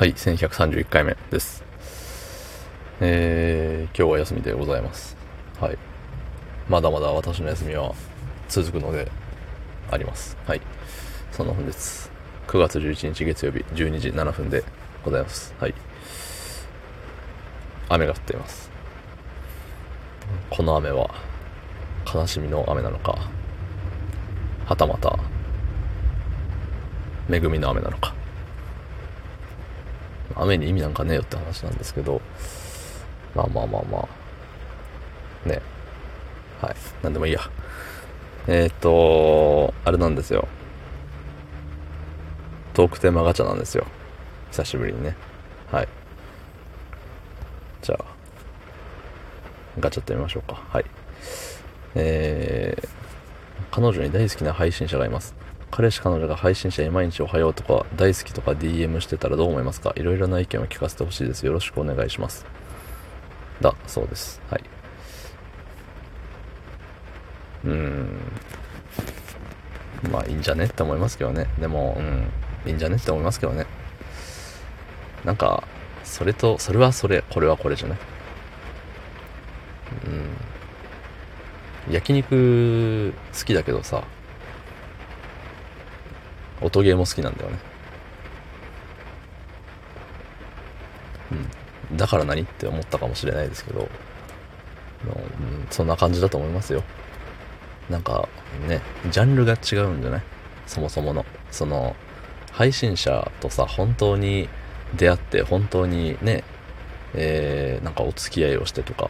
はい、1131回目です。えー、今日は休みでございます。はい。まだまだ私の休みは続くのであります。はい。その本日、9月11日月曜日12時7分でございます。はい。雨が降っています。この雨は悲しみの雨なのか、はたまた恵みの雨なのか。雨に意味なんかねえよって話なんですけど、まあまあまあまあ、ね。はい。なんでもいいや。えー、っと、あれなんですよ。トークテーマガチャなんですよ。久しぶりにね。はい。じゃあ、ガチャってみましょうか。はい。えー、彼女に大好きな配信者がいます。彼氏彼女が配信者に毎日おはようとか大好きとか DM してたらどう思いますか？いろいろな意見を聞かせてほしいです。よろしくお願いします。だ、そうです。はい。うん。まあいいんじゃねって思いますけどね。でも、うん。いいんじゃねって思いますけどね。なんか、それと、それはそれ、これはこれじゃない？うん。焼肉好きだけどさ、音ゲーも好きなんだよね。うん。だから何？って思ったかもしれないですけど、うん、そんな感じだと思いますよ。なんかね、ジャンルが違うんじゃない？そもそもの。その、配信者とさ、本当に出会って、本当にね、えー、なんかお付き合いをしてとか、っ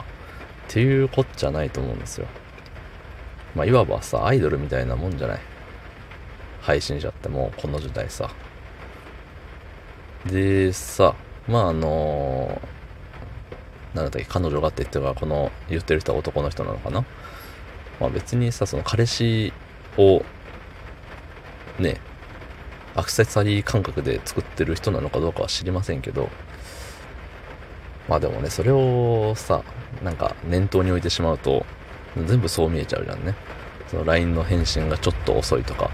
ていうこっちゃないと思うんですよ。まあ、いわばさ、アイドルみたいなもんじゃない。配信者ってもうこの時代さ。でさ、まああのー、なんだっけ、彼女がって言ってるから、この言ってる人は男の人なのかな。まあ別にさ、その彼氏を、ね、アクセサリー感覚で作ってる人なのかどうかは知りませんけど、まあでもね、それをさ、なんか念頭に置いてしまうと、全部そう見えちゃうじゃんね。その LINE の返信がちょっと遅いとか、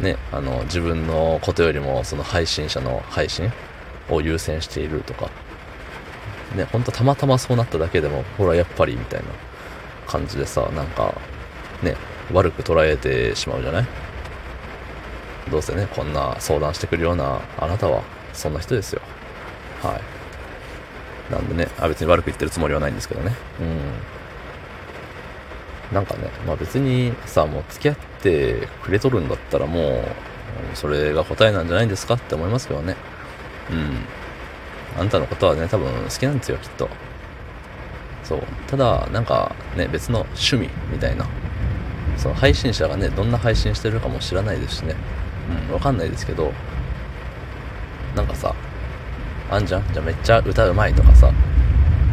ね、あの、自分のことよりも、その配信者の配信を優先しているとか、ね、ほんとたまたまそうなっただけでも、ほら、やっぱり、みたいな感じでさ、なんか、ね、悪く捉えてしまうじゃない？どうせね、こんな相談してくるようなあなたは、そんな人ですよ。はい。なんでね、あ別に悪く言ってるつもりはないんですけどね。うん。なんかね、まあ別にさ、もう付き合ってくれとるんだったらもう、それが答えなんじゃないですかって思いますけどね。うん。あんたのことはね、多分好きなんですよ、きっと。そう。ただ、なんかね、別の趣味みたいな。その配信者がね、どんな配信してるかも知らないですしね。うん、わかんないですけど、なんかさ、あんじゃん？じゃあめっちゃ歌うまいとかさ、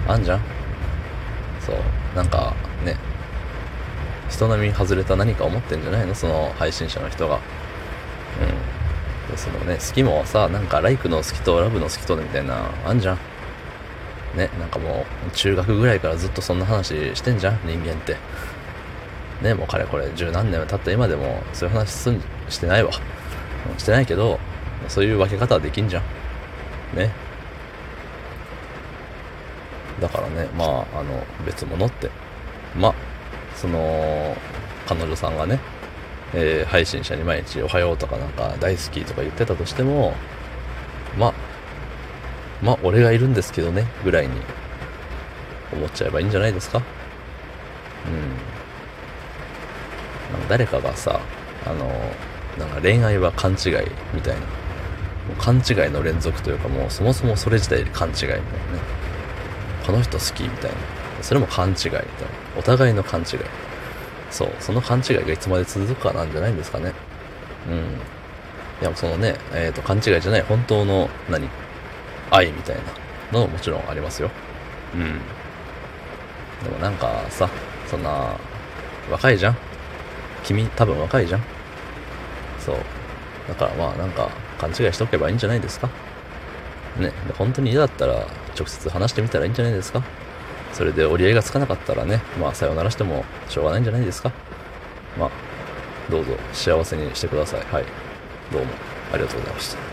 あんじゃん？そう。なんかね、人並み外れた何か思ってんじゃないの？その配信者の人が。うん。で、そのね、好きもさ、なんか、ライクの好きとラブの好きとみたいな、あんじゃん。ね、なんかもう、中学ぐらいからずっとそんな話してんじゃん、人間って。ね、もうかれこれ十何年経った今でも、そういう話すん、してないわ。してないけど、そういう分け方はできんじゃん。ね。だからね、まあ、あの、別物って。まあ、その彼女さんがね、えー、配信者に毎日おはようとかなんか大好きとか言ってたとしてもまあまあ俺がいるんですけどねぐらいに思っちゃえばいいんじゃないですか？うん。なんか誰かがさあのなんか恋愛は勘違いみたいな。勘違いの連続というかもうそもそもそれ自体で勘違いみたいなね。この人好きみたいな。それも勘違いみたいな。お互いの勘違い。そう、その勘違いがいつまで続くかなんじゃないんですかね。うん。いや、そのね、えっ、ー、と、勘違いじゃない、本当の何、愛みたいなのももちろんありますよ。うん。でもなんかさ、そんな、若いじゃん？君多分若いじゃん？そう。だからまあなんか勘違いしとけばいいんじゃないですか？ね。で本当に嫌だったら直接話してみたらいいんじゃないですか？それで折り合いがつかなかったらね、まあ、さよならしてもしょうがないんじゃないですか。まあ、どうぞ幸せにしてください。はい。どうもありがとうございました。